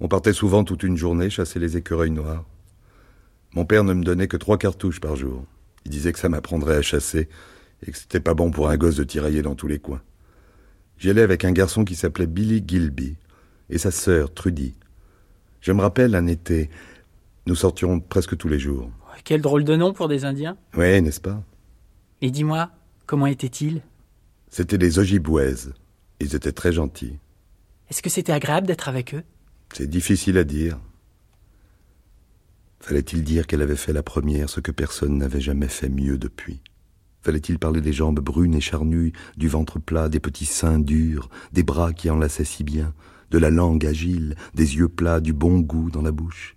On partait souvent toute une journée chasser les écureuils noirs. Mon père ne me donnait que trois cartouches par jour. Il disait que ça m'apprendrait à chasser et que c'était pas bon pour un gosse de tirailler dans tous les coins. J'y allais avec un garçon qui s'appelait Billy Gilby et sa sœur Trudy. Je me rappelle un été, nous sortions presque tous les jours. Quel drôle de nom pour des Indiens. Oui, n'est-ce pas? Et dis-moi, comment étaient-ils? C'étaient des Ojibwés. Ils étaient très gentils. Est-ce que c'était agréable d'être avec eux? C'est difficile à dire. Fallait-il dire qu'elle avait fait la première ce que personne n'avait jamais fait mieux depuis? Fallait-il parler des jambes brunes et charnues, du ventre plat, des petits seins durs, des bras qui enlaçaient si bien, de la langue agile, des yeux plats, du bon goût dans la bouche?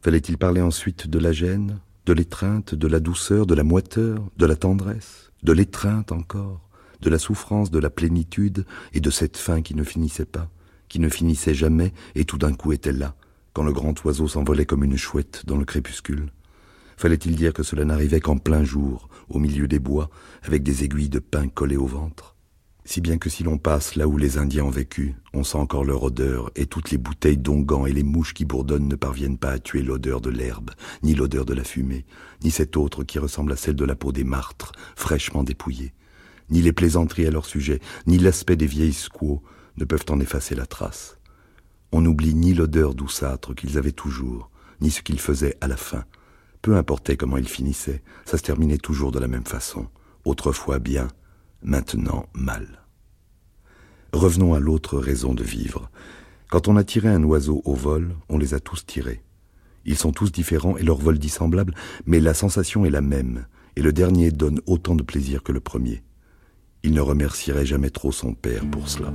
Fallait-il parler ensuite de la gêne, de l'étreinte, de la douceur, de la moiteur, de la tendresse, de l'étreinte encore, de la souffrance, de la plénitude et de cette faim qui ne finissait pas, qui ne finissait jamais et tout d'un coup était là, quand le grand oiseau s'envolait comme une chouette dans le crépuscule. Fallait-il dire que cela n'arrivait qu'en plein jour, au milieu des bois, avec des aiguilles de pin collées au ventre? Si bien que si l'on passe là où les Indiens ont vécu, on sent encore leur odeur, et toutes les bouteilles d'onguent et les mouches qui bourdonnent ne parviennent pas à tuer l'odeur de l'herbe, ni l'odeur de la fumée, ni cette autre qui ressemble à celle de la peau des martres, fraîchement dépouillée. Ni les plaisanteries à leur sujet, ni l'aspect des vieilles squaws ne peuvent en effacer la trace. On n'oublie ni l'odeur douceâtre qu'ils avaient toujours, ni ce qu'ils faisaient à la fin, peu importait comment il finissait, ça se terminait toujours de la même façon. Autrefois bien, maintenant mal. Revenons à l'autre raison de vivre. Quand on a tiré un oiseau au vol, on les a tous tirés. Ils sont tous différents et leur vol dissemblable, mais la sensation est la même, et le dernier donne autant de plaisir que le premier. Il ne remercierait jamais trop son père pour cela.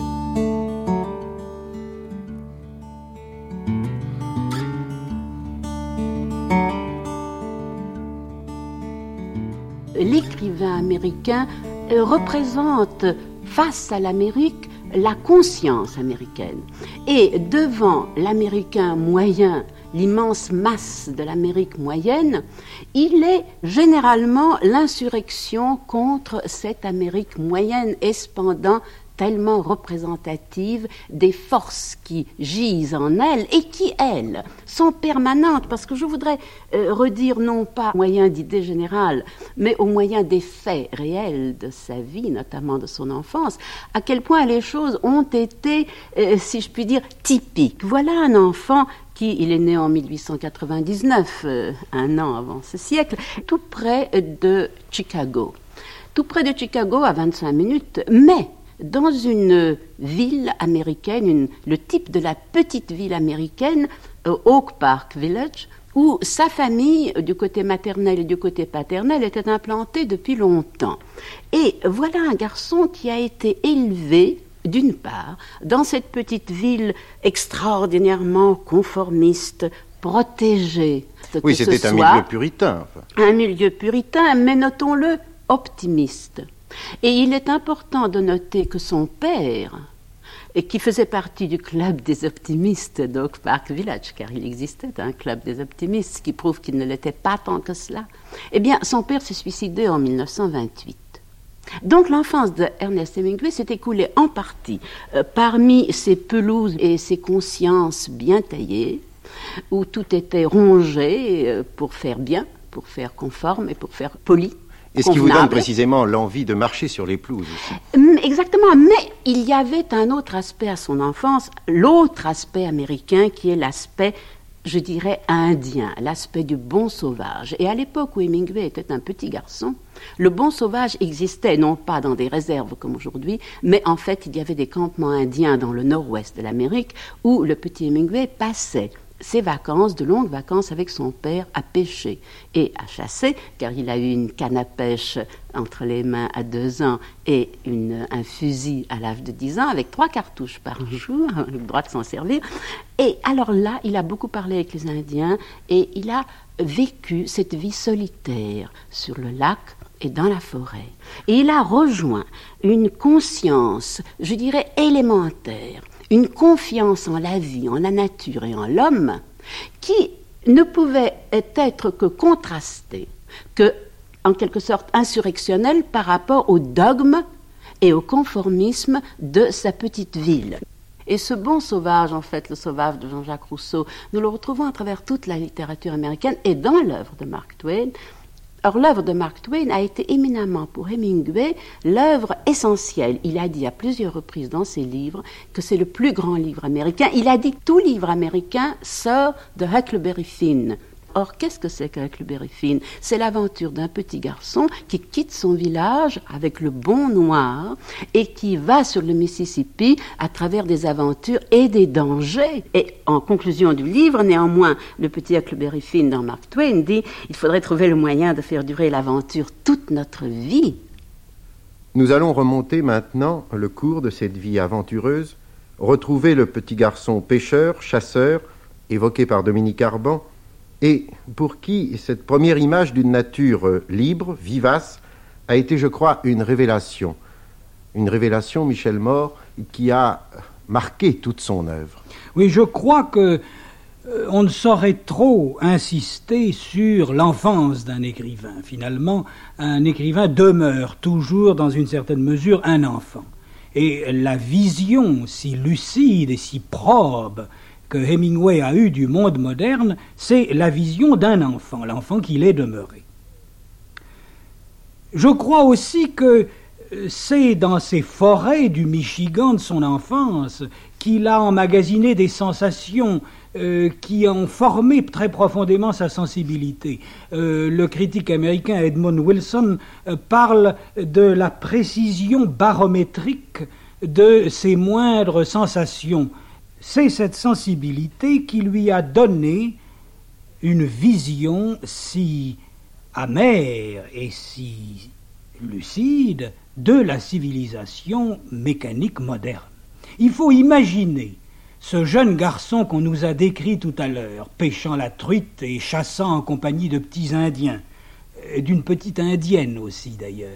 l'écrivain américain représente face à l'Amérique la conscience américaine. Et devant l'Américain moyen, l'immense masse de l'Amérique moyenne, il est généralement l'insurrection contre cette Amérique moyenne, espandant tellement représentative des forces qui gisent en elle et qui, elles, sont permanentes. Parce que je voudrais euh, redire non pas au moyen d'idées générales, mais au moyen des faits réels de sa vie, notamment de son enfance, à quel point les choses ont été, euh, si je puis dire, typiques. Voilà un enfant qui, il est né en 1899, euh, un an avant ce siècle, tout près de Chicago. Tout près de Chicago, à 25 minutes, mais dans une ville américaine, le type de la petite ville américaine, euh, Oak Park Village, où sa famille, du côté maternel et du côté paternel, était implantée depuis longtemps. Et voilà un garçon qui a été élevé, d'une part, dans cette petite ville extraordinairement conformiste, protégée. Oui, c'était un milieu puritain. Un milieu puritain, mais notons-le, optimiste. Et il est important de noter que son père, qui faisait partie du club des optimistes d'Oak Park Village, car il existait un club des optimistes, qui prouve qu'il ne l'était pas tant que cela, eh bien, son père s'est suicidé en 1928. Donc l'enfance de Ernest Hemingway s'est écoulée en partie euh, parmi ces pelouses et ces consciences bien taillées, où tout était rongé euh, pour faire bien, pour faire conforme et pour faire poli. Et ce qui vous donne précisément l'envie de marcher sur les pelouses aussi. Exactement, mais il y avait un autre aspect à son enfance, l'autre aspect américain qui est l'aspect, je dirais, indien, l'aspect du bon sauvage. Et à l'époque où Hemingway était un petit garçon, le bon sauvage existait non pas dans des réserves comme aujourd'hui, mais en fait il y avait des campements indiens dans le nord-ouest de l'Amérique où le petit Hemingway passait ses vacances, de longues vacances avec son père à pêcher et à chasser, car il a eu une canne à pêche entre les mains à deux ans et une, un fusil à l'âge de dix ans, avec trois cartouches par mhm. jour, le droit de s'en servir. Et alors là, il a beaucoup parlé avec les Indiens et il a vécu cette vie solitaire sur le lac et dans la forêt. Et il a rejoint une conscience, je dirais, élémentaire une confiance en la vie, en la nature et en l'homme qui ne pouvait être que contrastée, que en quelque sorte insurrectionnelle par rapport au dogme et au conformisme de sa petite ville. Et ce bon sauvage, en fait, le sauvage de Jean-Jacques Rousseau, nous le retrouvons à travers toute la littérature américaine et dans l'œuvre de Mark Twain. Or, l'œuvre de Mark Twain a été éminemment pour Hemingway l'œuvre essentielle. Il a dit à plusieurs reprises dans ses livres que c'est le plus grand livre américain. Il a dit tout livre américain sort de Huckleberry Finn. Or, qu'est-ce que c'est qu'avec le Finn C'est l'aventure d'un petit garçon qui quitte son village avec le bon noir et qui va sur le Mississippi à travers des aventures et des dangers. Et en conclusion du livre, néanmoins, le petit Huckleberry Finn dans Mark Twain dit il faudrait trouver le moyen de faire durer l'aventure toute notre vie. Nous allons remonter maintenant le cours de cette vie aventureuse, retrouver le petit garçon pêcheur, chasseur, évoqué par Dominique Arban, et pour qui cette première image d'une nature euh, libre, vivace, a été, je crois, une révélation. Une révélation, Michel Mort, qui a marqué toute son œuvre. Oui, je crois que euh, on ne saurait trop insister sur l'enfance d'un écrivain. Finalement, un écrivain demeure toujours, dans une certaine mesure, un enfant. Et la vision si lucide et si probe que Hemingway a eue du monde moderne, c'est la vision d'un enfant, l'enfant qu'il est demeuré. Je crois aussi que euh, c'est dans ces forêts du Michigan de son enfance qu'il a emmagasiné des sensations euh, qui ont formé très profondément sa sensibilité. Euh, le critique américain Edmund Wilson parle de la précision barométrique de ses moindres sensations c'est cette sensibilité qui lui a donné une vision si amère et si lucide de la civilisation mécanique moderne. Il faut imaginer ce jeune garçon qu'on nous a décrit tout à l'heure, pêchant la truite et chassant en compagnie de petits Indiens, d'une petite Indienne aussi d'ailleurs,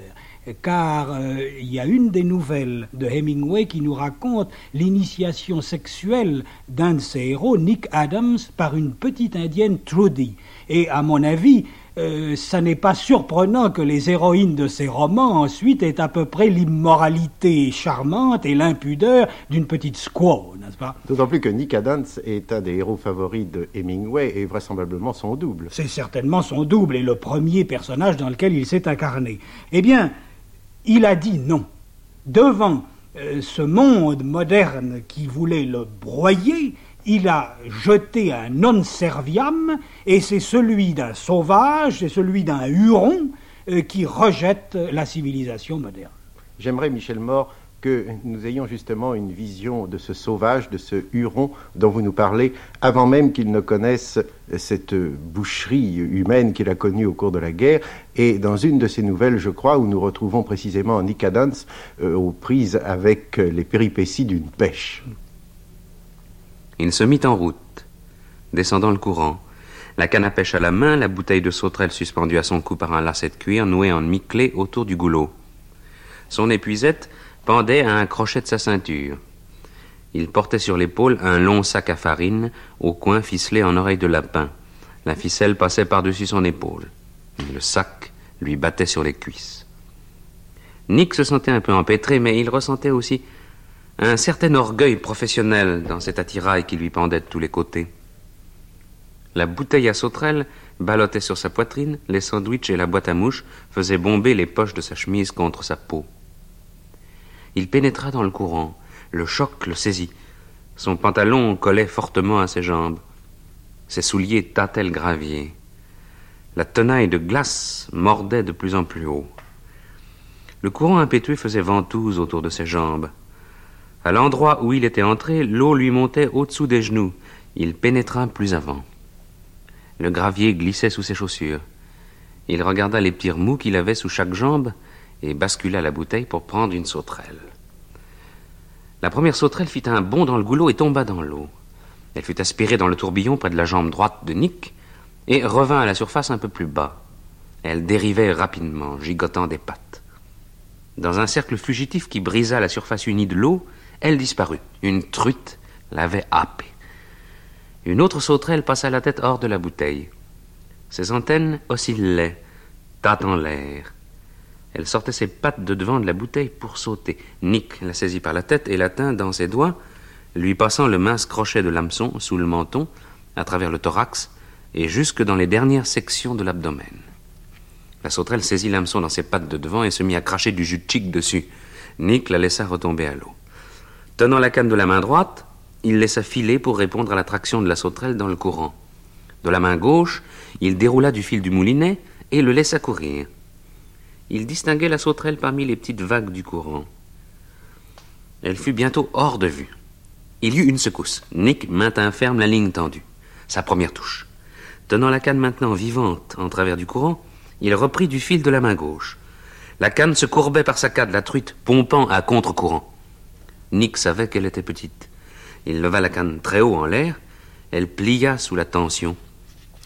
car euh, il y a une des nouvelles de Hemingway qui nous raconte l'initiation sexuelle d'un de ses héros, Nick Adams, par une petite indienne Trudy. Et à mon avis, euh, ça n'est pas surprenant que les héroïnes de ces romans ensuite aient à peu près l'immoralité charmante et l'impudeur d'une petite squaw, n'est-ce pas? D'autant plus que Nick Adams est un des héros favoris de Hemingway et vraisemblablement son double. C'est certainement son double et le premier personnage dans lequel il s'est incarné. Eh bien, il a dit non. Devant euh, ce monde moderne qui voulait le broyer, il a jeté un non serviam, et c'est celui d'un sauvage, c'est celui d'un huron euh, qui rejette la civilisation moderne. J'aimerais, Michel Mort, nous ayons justement une vision de ce sauvage, de ce huron dont vous nous parlez, avant même qu'il ne connaisse cette boucherie humaine qu'il a connue au cours de la guerre. Et dans une de ces nouvelles, je crois, où nous retrouvons précisément Nick Adams euh, aux prises avec les péripéties d'une pêche. Il se mit en route, descendant le courant, la canne à pêche à la main, la bouteille de sauterelle suspendue à son cou par un lacet de cuir noué en mi-clé autour du goulot. Son épuisette pendait à un crochet de sa ceinture. Il portait sur l'épaule un long sac à farine, au coin ficelé en oreille de lapin. La ficelle passait par-dessus son épaule. Le sac lui battait sur les cuisses. Nick se sentait un peu empêtré, mais il ressentait aussi un certain orgueil professionnel dans cet attirail qui lui pendait de tous les côtés. La bouteille à sauterelle ballottait sur sa poitrine, les sandwichs et la boîte à mouches faisaient bomber les poches de sa chemise contre sa peau. Il pénétra dans le courant. Le choc le saisit. Son pantalon collait fortement à ses jambes. Ses souliers tâtaient le gravier. La tenaille de glace mordait de plus en plus haut. Le courant impétueux faisait ventouse autour de ses jambes. À l'endroit où il était entré, l'eau lui montait au-dessous des genoux. Il pénétra plus avant. Le gravier glissait sous ses chaussures. Il regarda les petits remous qu'il avait sous chaque jambe et bascula la bouteille pour prendre une sauterelle. La première sauterelle fit un bond dans le goulot et tomba dans l'eau. Elle fut aspirée dans le tourbillon près de la jambe droite de Nick et revint à la surface un peu plus bas. Elle dérivait rapidement, gigotant des pattes. Dans un cercle fugitif qui brisa la surface unie de l'eau, elle disparut. Une truite l'avait happée. Une autre sauterelle passa la tête hors de la bouteille. Ses antennes oscillaient, tâtant l'air. Elle sortait ses pattes de devant de la bouteille pour sauter. Nick la saisit par la tête et la tint dans ses doigts, lui passant le mince crochet de l'hameçon sous le menton, à travers le thorax et jusque dans les dernières sections de l'abdomen. La sauterelle saisit l'hameçon dans ses pattes de devant et se mit à cracher du jus de chic dessus. Nick la laissa retomber à l'eau. Tenant la canne de la main droite, il laissa filer pour répondre à l'attraction de la sauterelle dans le courant. De la main gauche, il déroula du fil du moulinet et le laissa courir. Il distinguait la sauterelle parmi les petites vagues du courant. Elle fut bientôt hors de vue. Il y eut une secousse. Nick maintint ferme la ligne tendue. Sa première touche. Tenant la canne maintenant vivante en travers du courant, il reprit du fil de la main gauche. La canne se courbait par saccades, la truite pompant à contre-courant. Nick savait qu'elle était petite. Il leva la canne très haut en l'air. Elle plia sous la tension.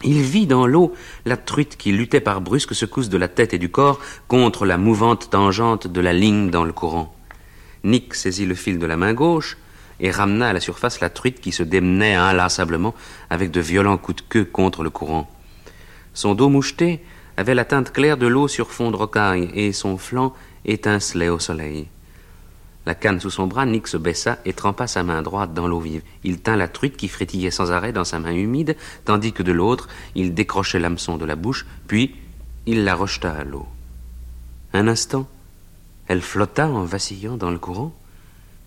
Il vit dans l'eau la truite qui luttait par brusques secousses de la tête et du corps contre la mouvante tangente de la ligne dans le courant. Nick saisit le fil de la main gauche et ramena à la surface la truite qui se démenait inlassablement avec de violents coups de queue contre le courant. Son dos moucheté avait la teinte claire de l'eau sur fond de rocaille et son flanc étincelait au soleil. La canne sous son bras, Nick se baissa et trempa sa main droite dans l'eau vive. Il tint la truite qui frétillait sans arrêt dans sa main humide, tandis que de l'autre, il décrochait l'hameçon de la bouche, puis il la rejeta à l'eau. Un instant, elle flotta en vacillant dans le courant,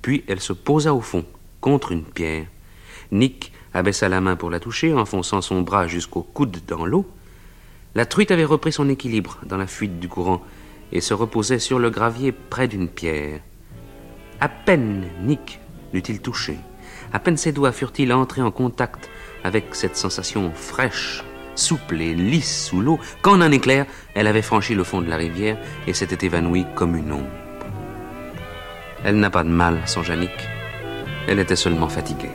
puis elle se posa au fond, contre une pierre. Nick abaissa la main pour la toucher, enfonçant son bras jusqu'au coude dans l'eau. La truite avait repris son équilibre dans la fuite du courant et se reposait sur le gravier près d'une pierre. À peine Nick l'eut-il touché, à peine ses doigts furent-ils entrés en contact avec cette sensation fraîche, souple et lisse sous l'eau, qu'en un éclair, elle avait franchi le fond de la rivière et s'était évanouie comme une ombre. Elle n'a pas de mal, songea Nick. Elle était seulement fatiguée.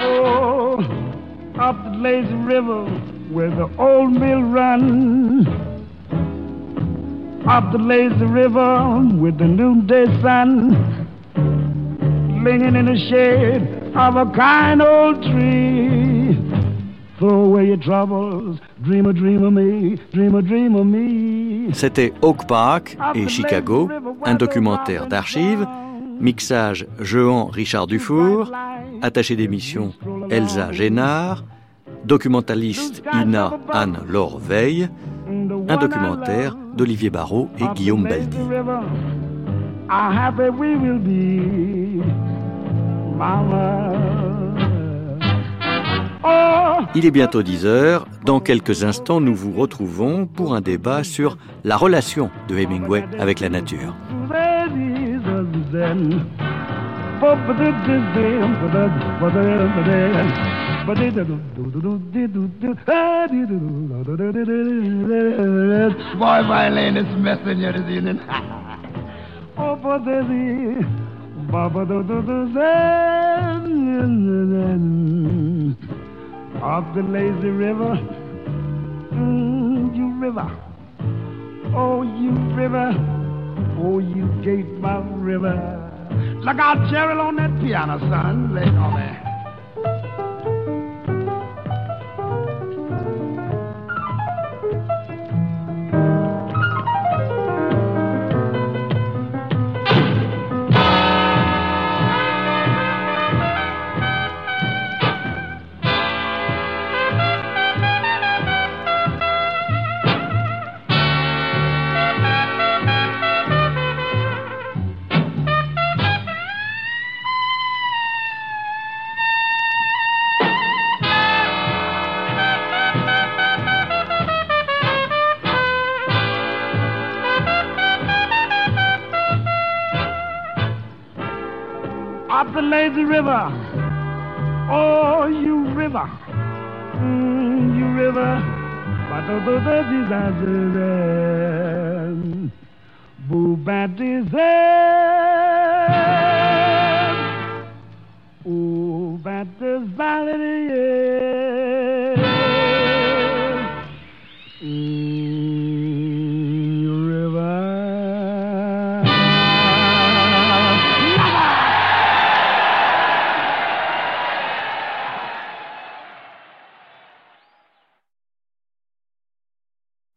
Oh, up the lazy river where the old mill runs. Up the lazy river with the noonday sun. Lingering in the shade of a kind old tree. Throw away your troubles, dream a dream of me, dream a dream of me. C'était Oak Park et Chicago, un documentaire d'archives, mixage Jehan Richard Dufour, attaché d'émission Elsa Génard, documentaliste Ina Anne-Laure Veil, un documentaire d'Olivier Barrault et Guillaume Baldi. Oh, Il est bientôt 10 heures. Dans quelques instants, nous vous retrouvons pour un débat sur la relation de Hemingway avec la nature. Boy, violin is messing you this evening. Oh, for the Baba do do do zen Up the lazy river, mm, you river, oh you river, oh you gate mouth river. Look out, Cheryl, on that piano, son. Lay it on there. Lazy river. Oh, you river, mm, you river. Boo bad disaster. Oh, bad